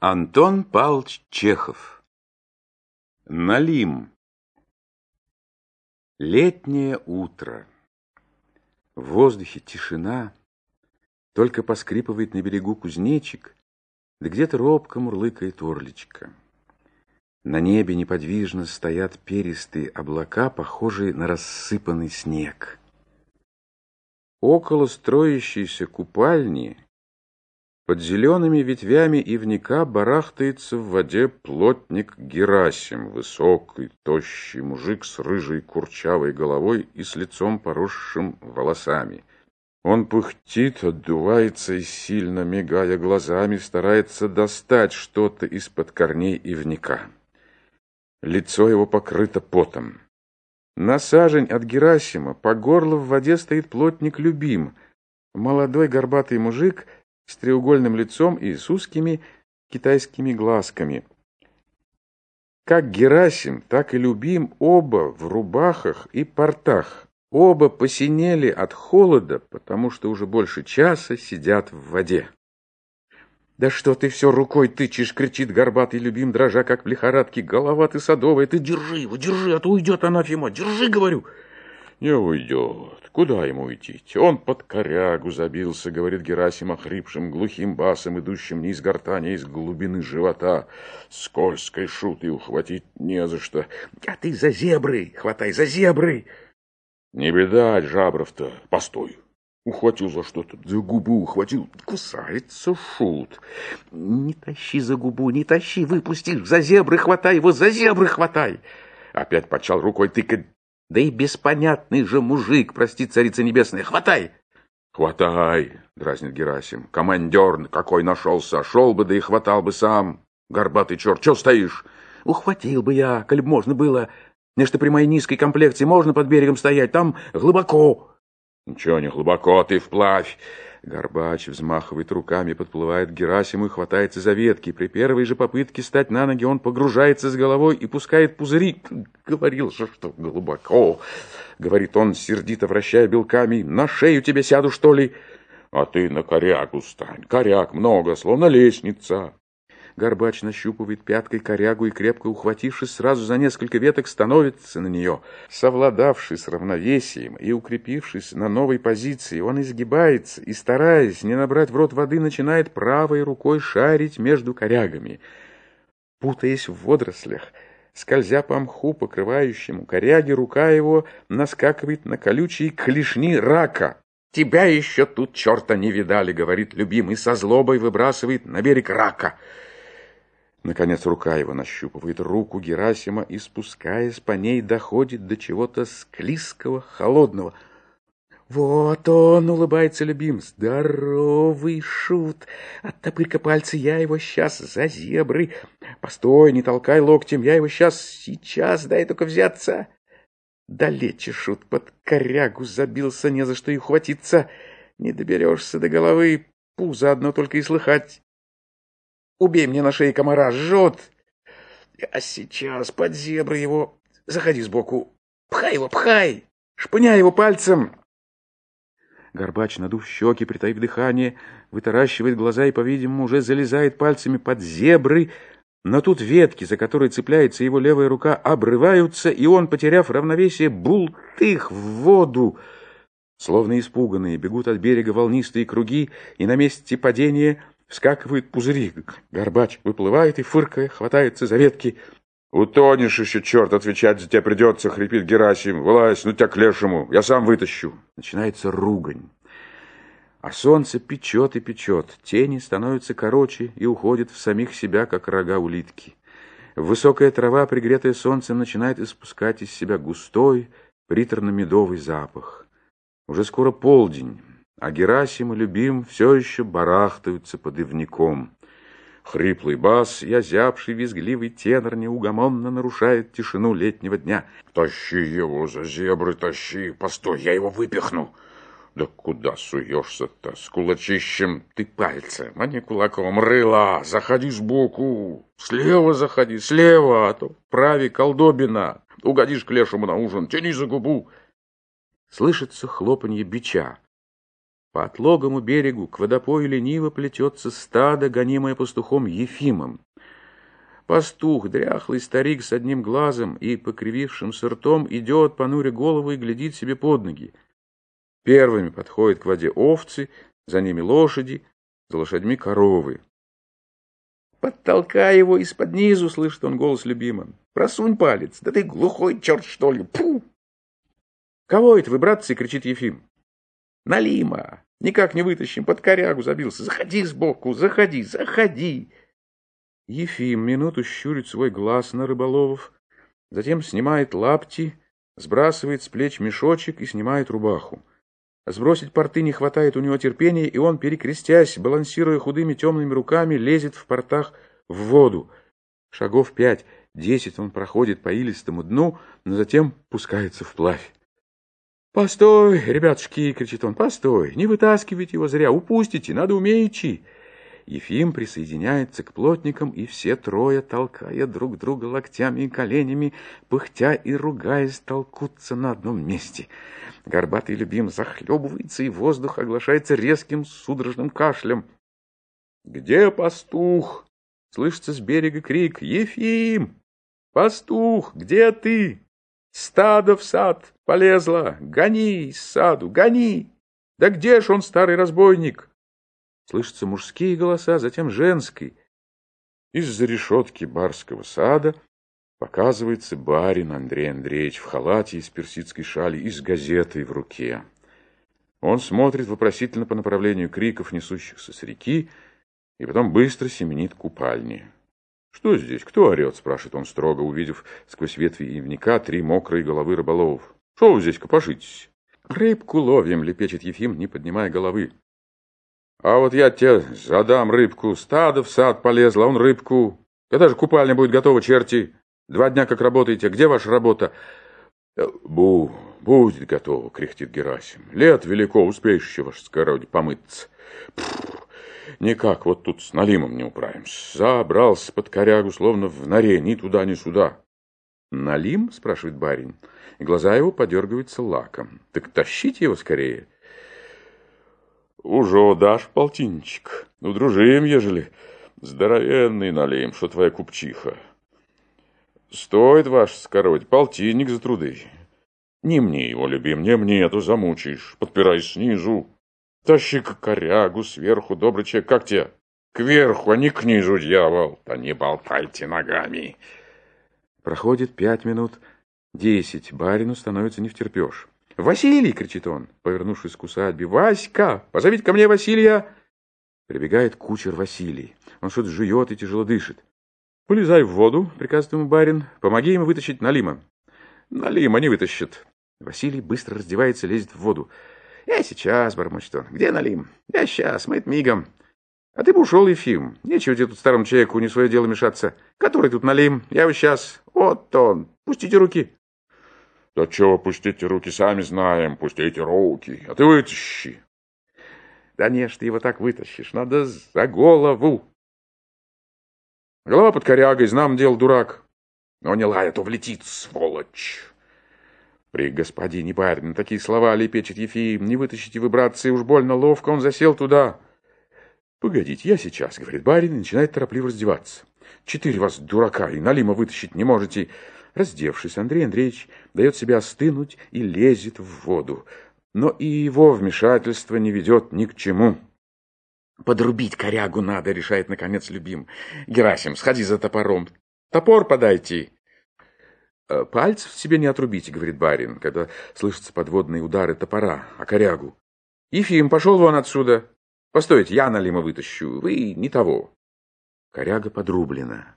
Антон Павлович Чехов Налим Летнее утро. В воздухе тишина, Только поскрипывает на берегу кузнечик, Да где-то робко мурлыкает орличка. На небе неподвижно стоят перистые облака, Похожие на рассыпанный снег. Около строящейся купальни под зелеными ветвями ивника барахтается в воде плотник Герасим, высокий, тощий мужик с рыжей курчавой головой и с лицом поросшим волосами. Он пыхтит, отдувается и, сильно мигая глазами, старается достать что-то из-под корней ивника. Лицо его покрыто потом. На сажень от Герасима по горло в воде стоит плотник Любим, молодой горбатый мужик — с треугольным лицом и с узкими китайскими глазками. Как Герасим, так и Любим оба в рубахах и портах. Оба посинели от холода, потому что уже больше часа сидят в воде. «Да что ты все рукой тычешь!» — кричит горбатый любим, дрожа, как в лихорадке. «Голова ты садовая, ты держи его, держи, а то уйдет анафема! Держи, говорю!» Не уйдет. Куда ему уйти? Он под корягу забился, говорит Герасим охрипшим, глухим басом, идущим не из гортани, а из глубины живота. Скользкой шуты ухватить не за что. А ты за зебры, хватай за зебры. Не беда, жабров-то. Постой. Ухватил за что-то, за губу ухватил. Кусается шут. Не тащи за губу, не тащи, выпусти. За зебры хватай его, за зебры хватай. Опять почал рукой тыкать. Да и беспонятный же мужик, прости, царица небесная, хватай! Хватай, дразнит Герасим. Командер какой нашелся, шел бы, да и хватал бы сам. Горбатый черт, чего стоишь? Ухватил бы я, коль можно было. Нечто при моей низкой комплекции можно под берегом стоять, там глубоко. Ничего не глубоко, ты вплавь. Горбач взмахивает руками, подплывает к Герасиму и хватается за ветки. При первой же попытке стать на ноги он погружается с головой и пускает пузыри. Говорил же, что глубоко. Говорит он, сердито вращая белками. На шею тебе сяду, что ли? А ты на корягу стань. Коряг много, словно лестница. Горбач нащупывает пяткой корягу и, крепко ухватившись сразу за несколько веток, становится на нее. Совладавший с равновесием и укрепившись на новой позиции, он изгибается и, стараясь не набрать в рот воды, начинает правой рукой шарить между корягами. Путаясь в водорослях, скользя по мху, покрывающему коряги, рука его наскакивает на колючие клешни рака. «Тебя еще тут черта не видали», — говорит любимый, со злобой выбрасывает на берег рака — Наконец рука его нащупывает руку Герасима и, спускаясь по ней, доходит до чего-то склизкого, холодного. «Вот он!» — улыбается любим. «Здоровый шут! Оттопырь-ка пальцы, я его сейчас за зебры! Постой, не толкай локтем, я его сейчас, сейчас, дай только взяться!» Далече шут под корягу забился, не за что и ухватиться. Не доберешься до головы, пузо одно только и слыхать. Убей мне на шее комара, жжет. А сейчас под зебры его. Заходи сбоку. Пхай его, пхай. Шпыняй его пальцем. Горбач, надув щеки, притаив дыхание, вытаращивает глаза и, по-видимому, уже залезает пальцами под зебры, но тут ветки, за которые цепляется его левая рука, обрываются, и он, потеряв равновесие, бултых в воду. Словно испуганные, бегут от берега волнистые круги, и на месте падения Вскакивают пузыри. Горбач выплывает и, фыркая, хватается за ветки. «Утонешь еще, черт, отвечать за тебя придется!» — хрипит Герасим. «Вылазь, ну тебя к лешему, я сам вытащу!» Начинается ругань. А солнце печет и печет, тени становятся короче и уходят в самих себя, как рога улитки. Высокая трава, пригретая солнцем, начинает испускать из себя густой, приторно-медовый запах. Уже скоро полдень, а Герасим и Любим все еще барахтаются под ивником. Хриплый бас и озябший визгливый тенор неугомонно нарушает тишину летнего дня. «Тащи его за зебры, тащи! Постой, я его выпихну!» «Да куда суешься-то? С кулачищем ты пальцем, а не кулаком. Рыла, заходи сбоку. Слева заходи, слева, а то праве колдобина. Угодишь к лешему на ужин, тяни за губу». Слышится хлопанье бича. По отлогому берегу к водопою лениво плетется стадо, гонимое пастухом Ефимом. Пастух, дряхлый старик с одним глазом и покривившимся ртом, идет, понуря голову, и глядит себе под ноги. Первыми подходят к воде овцы, за ними лошади, за лошадьми коровы. «Подтолкай его из-под низу!» — слышит он голос любимым. «Просунь палец! Да ты глухой черт, что ли! Пу!» «Кого это вы, братцы?» — кричит Ефим. «Налима! Никак не вытащим, под корягу забился! Заходи сбоку! Заходи! Заходи!» Ефим минуту щурит свой глаз на рыболовов, затем снимает лапти, сбрасывает с плеч мешочек и снимает рубаху. Сбросить порты не хватает у него терпения, и он, перекрестясь, балансируя худыми темными руками, лезет в портах в воду. Шагов пять, десять он проходит по илистому дну, но затем пускается вплавь. «Постой, ребятушки!» — кричит он. «Постой! Не вытаскивайте его зря! Упустите! Надо уметь Ефим присоединяется к плотникам, и все трое, толкая друг друга локтями и коленями, пыхтя и ругаясь, толкутся на одном месте. Горбатый любим захлебывается, и воздух оглашается резким судорожным кашлем. «Где пастух?» — слышится с берега крик. «Ефим! Пастух, где ты? Стадо в сад полезло! Гони из саду, гони! Да где ж он, старый разбойник?» Слышатся мужские голоса, затем женский. Из-за решетки барского сада показывается барин Андрей Андреевич в халате из персидской шали и с газетой в руке. Он смотрит вопросительно по направлению криков, несущихся с реки, и потом быстро семенит к купальне. «Что здесь? Кто орет?» — спрашивает он строго, увидев сквозь ветви ивника три мокрые головы рыболовов. «Что вы здесь копошитесь?» «Рыбку ловим», — лепечет Ефим, не поднимая головы. А вот я тебе задам рыбку. Стадо в сад полезло, он рыбку. Когда же купальня будет готова, черти? Два дня как работаете. Где ваша работа? Э, бу, будет готова, кряхтит Герасим. Лет велико, успеешь еще, ваше скородие, помыться. Никак вот тут с налимом не управимся. Забрался под корягу, словно в норе, ни туда, ни сюда. Налим? спрашивает барин, и глаза его подергиваются лаком. Так тащите его скорее. Уже дашь полтинничек? Удружим, ежели. Здоровенный налеем, что твоя купчиха. Стоит ваш скороть полтинник за труды. Не мне его, любим, не мне, а то замучаешь. Подпирай снизу. Тащи к корягу сверху, добрый человек, как тебе? Кверху, а не к низу, дьявол. Да не болтайте ногами. Проходит пять минут, десять. Барину становится не втерпешь. «Василий!» — кричит он, повернувшись к усадьбе. «Васька! Позовите ко мне Василия!» Прибегает кучер Василий. Он что-то жует и тяжело дышит. «Полезай в воду», — приказывает ему барин. «Помоги ему вытащить Налима». «Налима не вытащит». Василий быстро раздевается, лезет в воду. «Я сейчас», — бормочет он. «Где Налим?» «Я сейчас, мы мигом». «А ты бы ушел, Ефим. Нечего тебе тут старому человеку не свое дело мешаться. Который тут Налим? Я его сейчас. Вот он. Пустите руки». Да чего, пустите руки, сами знаем, пустите руки, а ты вытащи. Да не, ты его так вытащишь, надо за голову. Голова под корягой, знам дел, дурак. Но не лай, а то влетит, сволочь. При господине барин такие слова лепечет Ефим. Не вытащите вы, братцы, уж больно ловко он засел туда. Погодите, я сейчас, говорит барин, и начинает торопливо раздеваться. Четыре вас, дурака, и налима вытащить не можете. Раздевшись, Андрей Андреевич дает себе остынуть и лезет в воду. Но и его вмешательство не ведет ни к чему. «Подрубить корягу надо», — решает, наконец, любим. «Герасим, сходи за топором. Топор подайте». «Э, «Пальцев себе не отрубите», — говорит барин, когда слышатся подводные удары топора о корягу. «Ефим, пошел вон отсюда. Постойте, я налима вытащу. Вы не того». Коряга подрублена.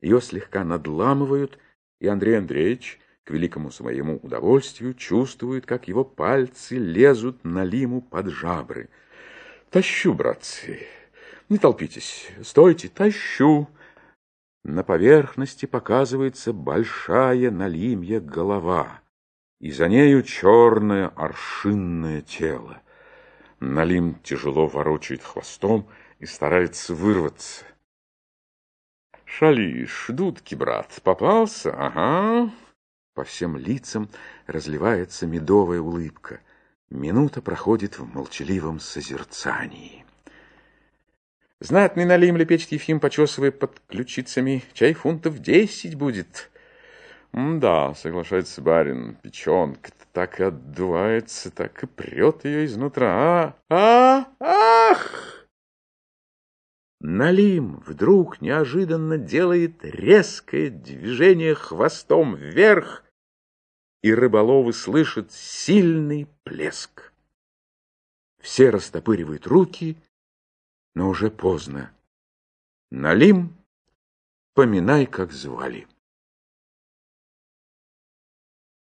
Ее слегка надламывают, и Андрей Андреевич, к великому своему удовольствию, чувствует, как его пальцы лезут на лиму под жабры. «Тащу, братцы! Не толпитесь! Стойте! Тащу!» На поверхности показывается большая налимья голова, и за нею черное аршинное тело. Налим тяжело ворочает хвостом и старается вырваться. Шалиш, дудки, брат, попался? Ага. По всем лицам разливается медовая улыбка. Минута проходит в молчаливом созерцании. Знатный налим лепечет Ефим, почесывая под ключицами. Чай фунтов десять будет. Да, соглашается барин, печенка так и отдувается, так и прет ее изнутра. А, а, ах! Налим вдруг неожиданно делает резкое движение хвостом вверх, и рыболовы слышат сильный плеск. Все растопыривают руки, но уже поздно. Налим, поминай, как звали.